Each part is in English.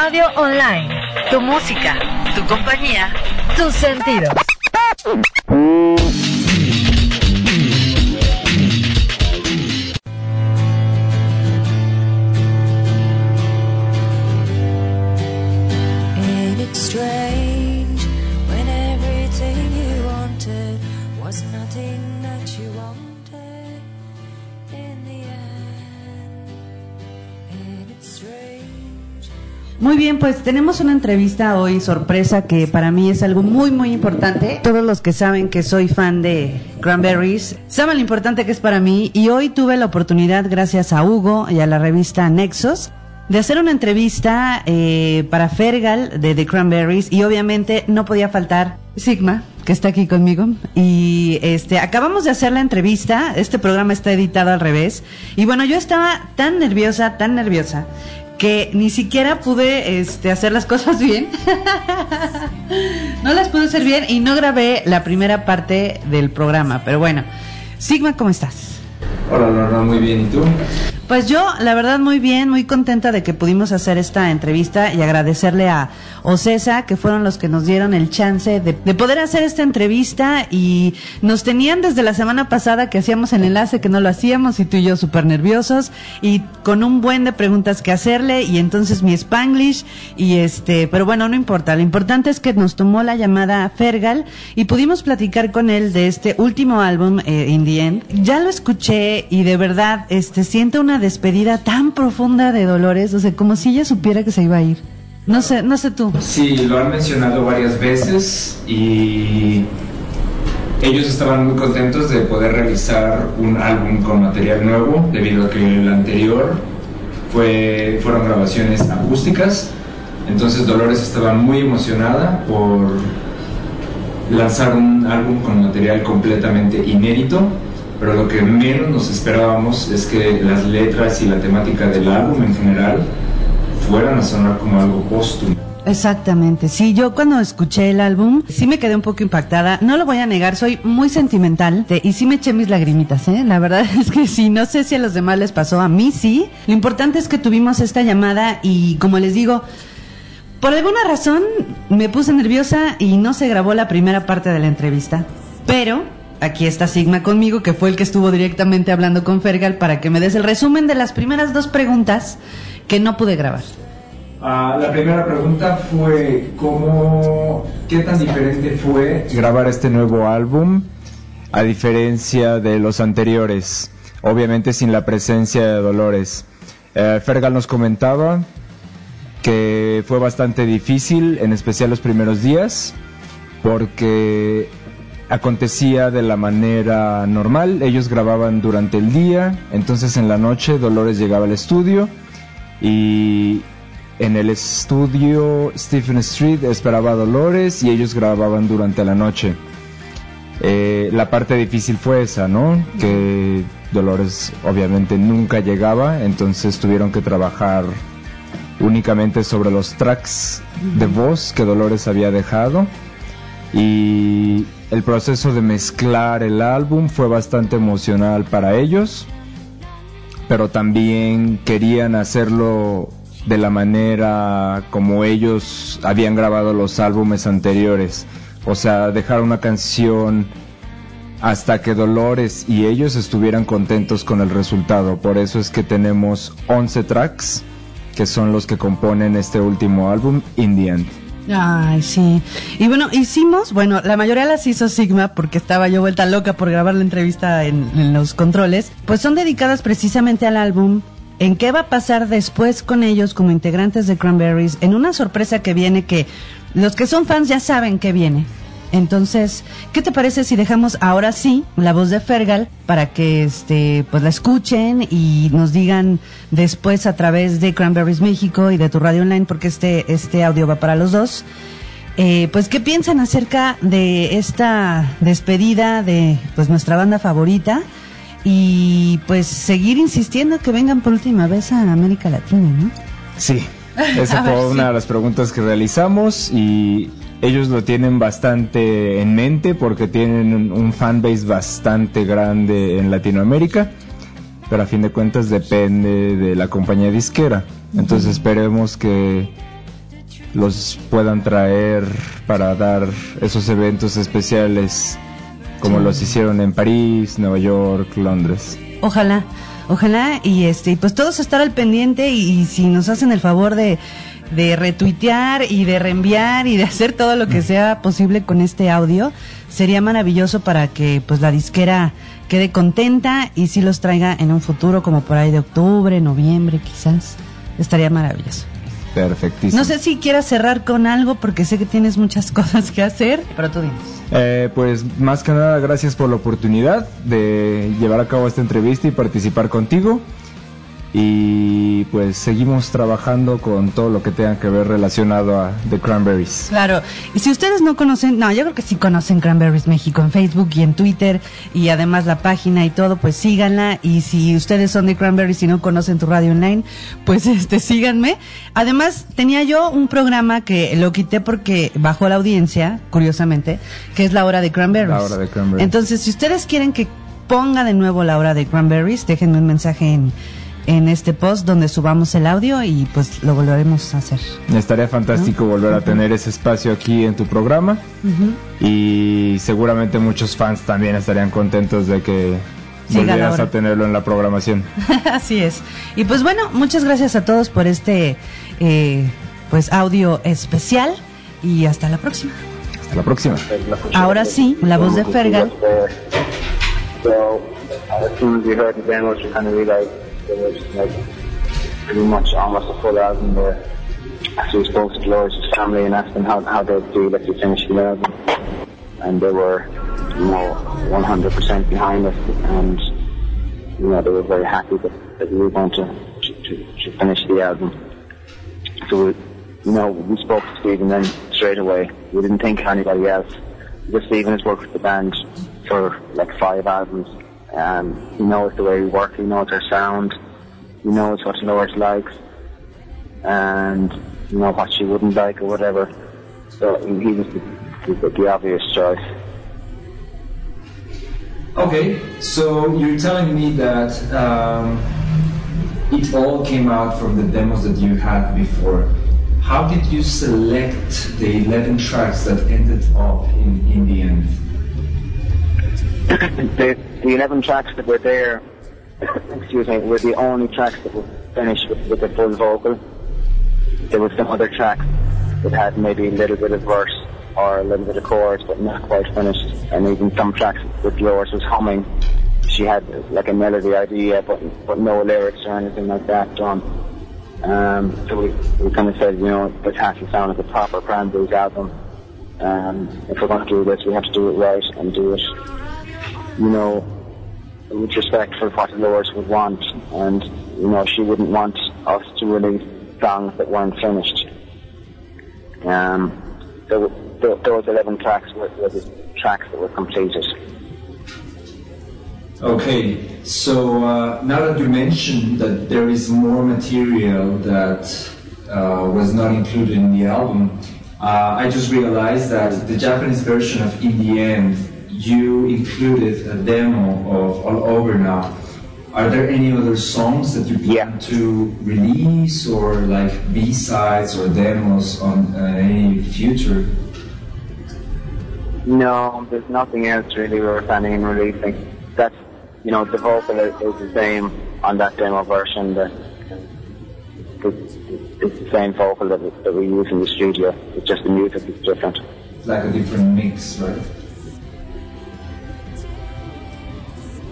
Radio Online. Tu música, tu compañía, tus sentidos. Muy bien, pues tenemos una entrevista hoy sorpresa que para mí es algo muy muy importante. Todos los que saben que soy fan de Cranberries saben lo importante que es para mí y hoy tuve la oportunidad gracias a Hugo y a la revista Nexos de hacer una entrevista eh, para Fergal de The Cranberries y obviamente no podía faltar Sigma que está aquí conmigo. Y este acabamos de hacer la entrevista. Este programa está editado al revés. Y bueno yo estaba tan nerviosa tan nerviosa que ni siquiera pude este, hacer las cosas bien. no las pude hacer bien y no grabé la primera parte del programa. Pero bueno, Sigma, ¿cómo estás? Hola, Lorna, muy bien. ¿Y tú? Pues yo, la verdad, muy bien, muy contenta de que pudimos hacer esta entrevista y agradecerle a Ocesa, que fueron los que nos dieron el chance de, poder hacer esta entrevista y nos tenían desde la semana pasada que hacíamos el enlace, que no lo hacíamos y tú y yo súper nerviosos y con un buen de preguntas que hacerle y entonces mi spanglish y este, pero bueno, no importa, lo importante es que nos tomó la llamada Fergal y pudimos platicar con él de este último álbum, eh, In the End. Ya lo escuché y de verdad, este, siento una despedida tan profunda de Dolores, o sea, como si ella supiera que se iba a ir. No sé, no sé tú. Sí, lo han mencionado varias veces y ellos estaban muy contentos de poder realizar un álbum con material nuevo, debido a que el anterior fue, fueron grabaciones acústicas. Entonces Dolores estaba muy emocionada por lanzar un álbum con material completamente inédito pero lo que menos nos esperábamos es que las letras y la temática del álbum en general fueran a sonar como algo póstumo. Exactamente, sí, yo cuando escuché el álbum sí me quedé un poco impactada, no lo voy a negar, soy muy sentimental y sí me eché mis lagrimitas, ¿eh? La verdad es que sí, no sé si a los demás les pasó, a mí sí. Lo importante es que tuvimos esta llamada y como les digo, por alguna razón me puse nerviosa y no se grabó la primera parte de la entrevista, pero aquí está Sigma conmigo, que fue el que estuvo directamente hablando con Fergal para que me des el resumen de las primeras dos preguntas que no pude grabar. Ah, la primera pregunta fue cómo, qué tan diferente fue grabar este nuevo álbum a diferencia de los anteriores, obviamente sin la presencia de Dolores. Eh, Fergal nos comentaba que fue bastante difícil, en especial los primeros días, porque acontecía de la manera normal. Ellos grababan durante el día, entonces en la noche Dolores llegaba al estudio y en el estudio Stephen Street esperaba a Dolores y ellos grababan durante la noche. Eh, la parte difícil fue esa, ¿no? Que Dolores obviamente nunca llegaba, entonces tuvieron que trabajar únicamente sobre los tracks de voz que Dolores había dejado y el proceso de mezclar el álbum fue bastante emocional para ellos, pero también querían hacerlo de la manera como ellos habían grabado los álbumes anteriores, o sea, dejar una canción hasta que Dolores y ellos estuvieran contentos con el resultado. Por eso es que tenemos 11 tracks que son los que componen este último álbum, In the End. Ay, sí. Y bueno, hicimos, bueno, la mayoría las hizo Sigma porque estaba yo vuelta loca por grabar la entrevista en, los controles. Pues son dedicadas precisamente al álbum en qué va a pasar después con ellos como integrantes de Cranberries, en una sorpresa que viene que los que son fans ya saben que viene. Entonces, ¿qué te parece si dejamos ahora sí la voz de Fergal para que este pues la escuchen y nos digan después a través de Cranberries México y de tu radio online porque este este audio va para los dos. Eh, pues qué piensan acerca de esta despedida de pues nuestra banda favorita y pues seguir insistiendo que vengan por última vez a América Latina, ¿no? Sí, esa fue una de las preguntas que realizamos y ellos lo tienen bastante en mente porque tienen un fanbase bastante grande en Latinoamérica, pero a fin de cuentas depende de la compañía disquera. Entonces esperemos que los puedan traer para dar esos eventos especiales como los hicieron en París, Nueva York, Londres. Ojalá, ojalá y este, pues todos estar al pendiente y, y si nos hacen el favor de de retuitear y de reenviar y de hacer todo lo que sea posible con este audio, sería maravilloso para que pues la disquera quede contenta y si los traiga en un futuro como por ahí de octubre, noviembre quizás. Estaría maravilloso. Perfectísimo. No sé si quieras cerrar con algo porque sé que tienes muchas cosas que hacer, pero tú dinos. Eh, pues más que nada gracias por la oportunidad de llevar a cabo esta entrevista y participar contigo y pues seguimos trabajando con todo lo que tenga que ver relacionado a The Cranberries. Claro, y si ustedes no conocen, no, yo creo que sí conocen Cranberries México en Facebook y en Twitter y además la página y todo, pues síganla y si ustedes son de Cranberries y no conocen tu radio online, pues este síganme. Además, tenía yo un programa que lo quité porque bajó la audiencia, curiosamente, que es la hora de Cranberries. La hora de Cranberries. Entonces, si ustedes quieren que ponga de nuevo la hora de Cranberries, déjenme un mensaje en en este post donde subamos el audio y pues lo volveremos a hacer. Estaría fantástico volver a tener ese espacio aquí en tu programa y seguramente muchos fans también estarían contentos de que volvieras a tenerlo en la programación. Así es. Y pues bueno, muchas gracias a todos por este eh, pues audio especial y hasta la próxima. Hasta la próxima. Ahora sí, la voz de Fergal. There was like pretty much almost a full album there. After we spoke to Dolores' family and asked them how, how they'd feel if we finished the album. And they were, you know, 100% behind us and, you know, they were very happy that, that we were going to, to, to finish the album. So, we, you know, we spoke to Stephen then straight away. We didn't think of anybody else. Just Stephen has worked with the band for like five albums um, he knows the way we work. He knows our sound. He knows what Lois likes, and you know what she wouldn't like or whatever. So he was the, the, obvious choice. Okay, so you're telling me that um, it all came out from the demos that you had before. How did you select the 11 tracks that ended up in, in the end? the 11 tracks that were there, excuse me, were the only tracks that were finished with, with the full vocal. There were some other tracks that had maybe a little bit of verse or a little bit of chorus, but not quite finished. And even some tracks with Dolores was humming. She had like a melody idea, but but no lyrics or anything like that done. Um, so we, we kind of said, you know, this has to sound like a proper Cranberries album. Um, if we're going to do this, we have to do it right and do it you know, with respect for what Dolores would want, and you know, she wouldn't want us to release songs that weren't finished. Um, there, there, those 11 tracks were, were the tracks that were completed. Okay, so uh, now that you mentioned that there is more material that uh, was not included in the album, uh, I just realized that the Japanese version of In the End you included a demo of All Over Now. Are there any other songs that you plan yeah. to release or like B-sides or demos on uh, any future? No, there's nothing else really we're planning on releasing. That's, you know, the vocal is, is the same on that demo version. It's the same vocal that we, that we use in the studio. It's just the music is different. It's like a different mix, right?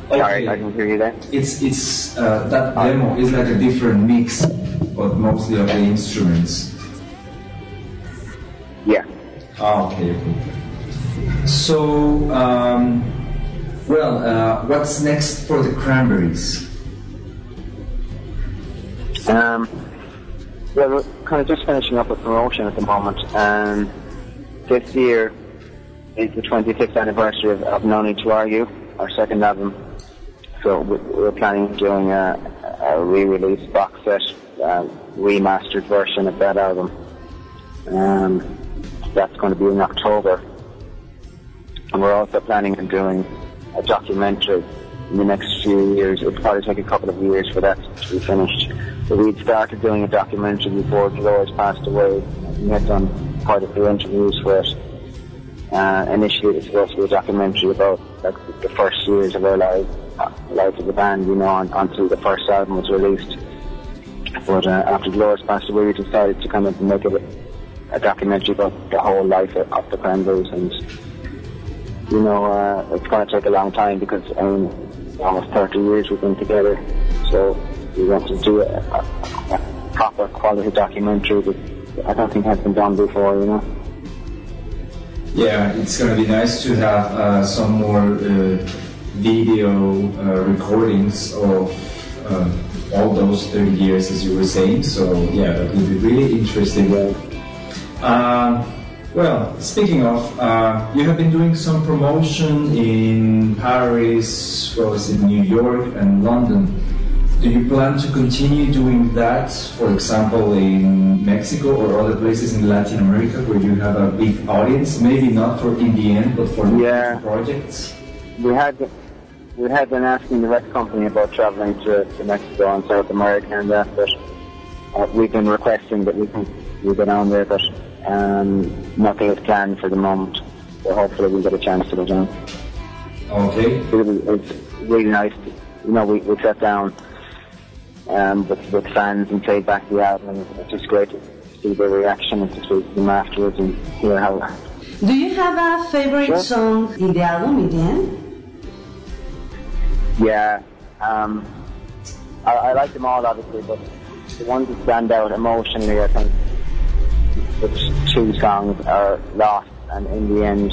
Okay. Sorry, I can hear you there. It's it's uh, that demo is like a different mix, but mostly of the instruments. Yeah. Ah, okay, okay. So, um, well, uh, what's next for the Cranberries? Um, well, we're kind of just finishing up with promotion at the moment, and this year is the 25th anniversary of, of No Need to Argue, our second album so we're planning on doing a, a re-release box set, uh, remastered version of that album. Um, that's going to be in October. And we're also planning on doing a documentary in the next few years. It'll probably take a couple of years for that to be finished. But we'd started doing a documentary before Dolores passed away. we had done quite a few interviews for it. Uh, initially, it was supposed to be a documentary about like the first years of our lives, uh, life of the band, you know, on, until the first album was released. But uh, after Dolores passed away, we decided to kind of make it a, a documentary about the whole life of, of the Cranberries, and you know, uh, it's going to take a long time because I mean, almost 30 years we've been together, so we want to do a, a, a proper quality documentary that I don't think has been done before, you know. Yeah, it's going to be nice to have uh, some more uh, video uh, recordings of uh, all those 30 years, as you were saying. So, yeah, that would be really interesting. Well, speaking of, uh, you have been doing some promotion in Paris, well, is it New York and London? Do you plan to continue doing that, for example, in Mexico or other places in Latin America where you have a big audience? Maybe not for End, but for Yeah. projects? We had we had been asking the rec company about traveling to, to Mexico and South America and that, but uh, we've been requesting that we can we go down there, but um, nothing is planned for the moment. So hopefully we'll get a chance to go down. Okay. It was, it's really nice. To, you know, we, we sat down um, with, with fans and played back the album, and it's just great to see their reaction and to speak to them afterwards and hear how. Do you have a favorite Yeah. song in the album in the end? Yeah, um, I, I like them all obviously, but the ones that stand out emotionally, I think, the two songs are Lost and In the End.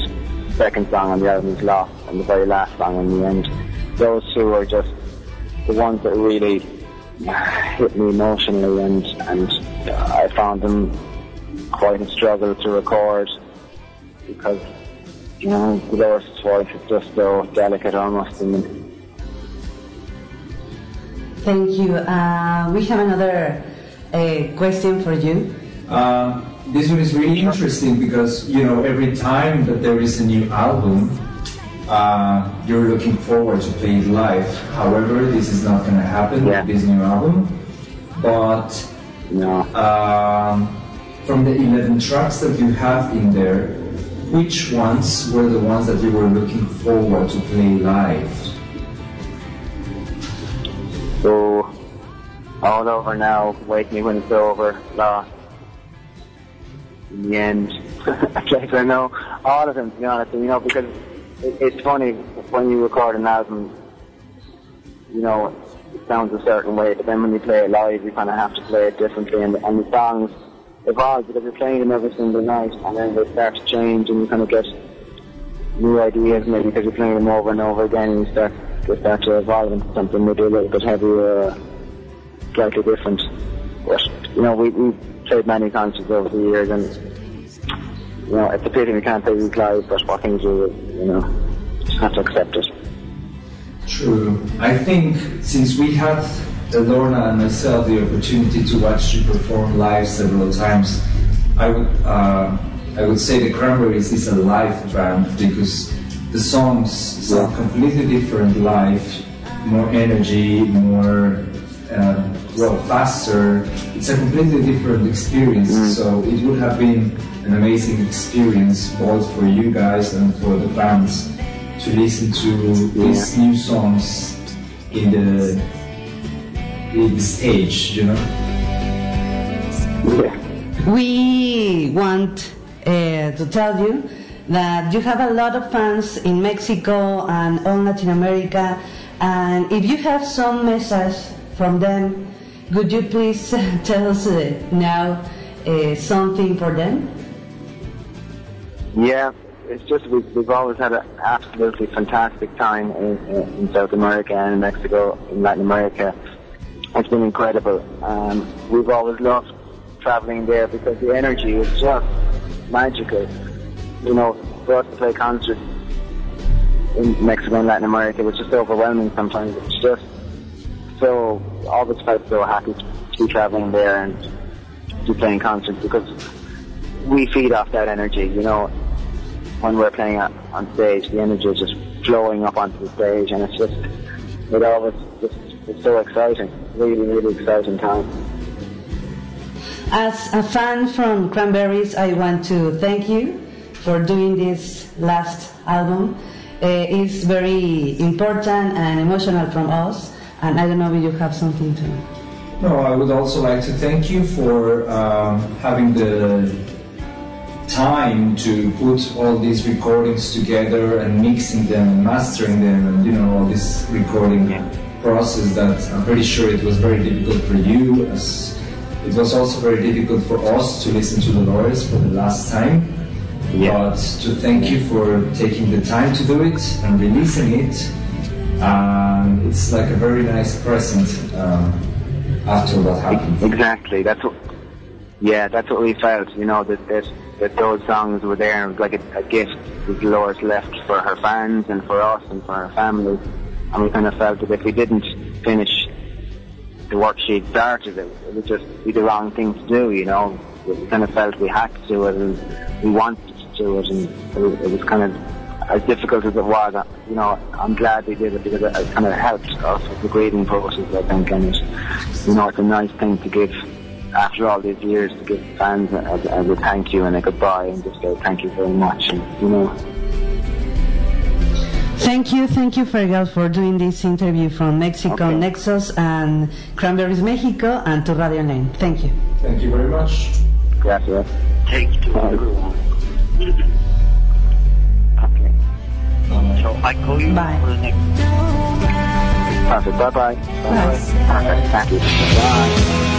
Second song on the album is Lost, and the very last song in the end. Those two are just the ones that really hit me emotionally, and and I found them quite a struggle to record because you know Dolores' voice is just so delicate almost, and Thank you. Uh, we have another uh, question for you. Uh, this one is really interesting because you know every time that there is a new album, uh, you're looking forward to play it live. However, this is not going to happen Yeah. with this new album. But know. um, from the 11 tracks that you have in there, which ones were the ones that you were looking forward to play live? So, all over now, wake me when it's over, lost. In the end, I guess I know all of them, to be honest, you know, because it, it's funny, when you record an album, you know, it sounds a certain way, but then when you play it live, you kind of have to play it differently, and, and the songs evolve because you're playing them every single night, and then they start to change, and you kind of get new ideas, maybe because you're playing them over and over again, and you start, they start to evolve into something maybe a little bit heavier, slightly different. But, you know, we, we played many concerts over the years, and, you know, it's a pity we can't play these live, but what can you do, you know, just have to accept it. True. I think since we had Lorna and myself the opportunity to watch you perform live several times, I would uh, I would say the Cranberries is a live band because the songs sound completely different live, more energy, more uh, well faster. It's a completely different experience. So it would have been an amazing experience both for you guys and for the fans to listen to these new songs in the in the stage, you know. Yeah. We want uh, to tell you that you have a lot of fans in Mexico and all Latin America, and if you have some message from them, could you please tell us uh, now uh, something for them? Yeah, it's just we've, we've always had an absolutely fantastic time in, in South America and in Mexico, in Latin America. It's been incredible. Um, we've always loved traveling there because the energy is just magical. You know, for us to play concerts in Mexico and Latin America was just overwhelming sometimes. It's just so, always felt so happy to be traveling there and to be playing concerts because we feed off that energy, you know. When we're playing on on stage, the energy is just flowing up onto the stage, and it's just, it always just, it's so exciting. Really, really exciting time. As a fan from Cranberries, I want to thank you for doing this last album. Uh, it's very important and emotional from us, and I don't know if you have something to. No, I would also like to thank you for um, having the time to put all these recordings together and mixing them and mastering them and you know all this recording process that I'm pretty sure it was very difficult for you as it was also very difficult for us to listen to Dolores for the last time. Yeah. But to thank you for taking the time to do it and releasing it. Um, it's like a very nice present um, after what happened. Exactly. That's what. Yeah, that's what we felt. You know that that, that those songs were there. It was like a, a gift that Dolores left for her fans and for us and for her family. And we kind of felt that if we didn't finish the work she'd started, it, it would just be the wrong thing to do. You know, we kind of felt we had to do it and we wanted to do it, and it was, it was kind of as difficult as it was. uh, You know, I'm glad we did it because it, it kind of helped us with the grieving process. I think, and it, you know, it's a nice thing to give after all these years to give fans as, as a thank you and a goodbye and just say thank you very much. And, you know, Thank you, thank you, Fergal, for doing this interview from Mexico, Okay. Nexos, and Cranberries Mexico, and to Radio Lane. Thank you. Thank you very much. gracias. Take to everyone. Okay. So I call you Bye. for the next. Perfect. Bye bye. Bye. Perfect. Thank you. Bye.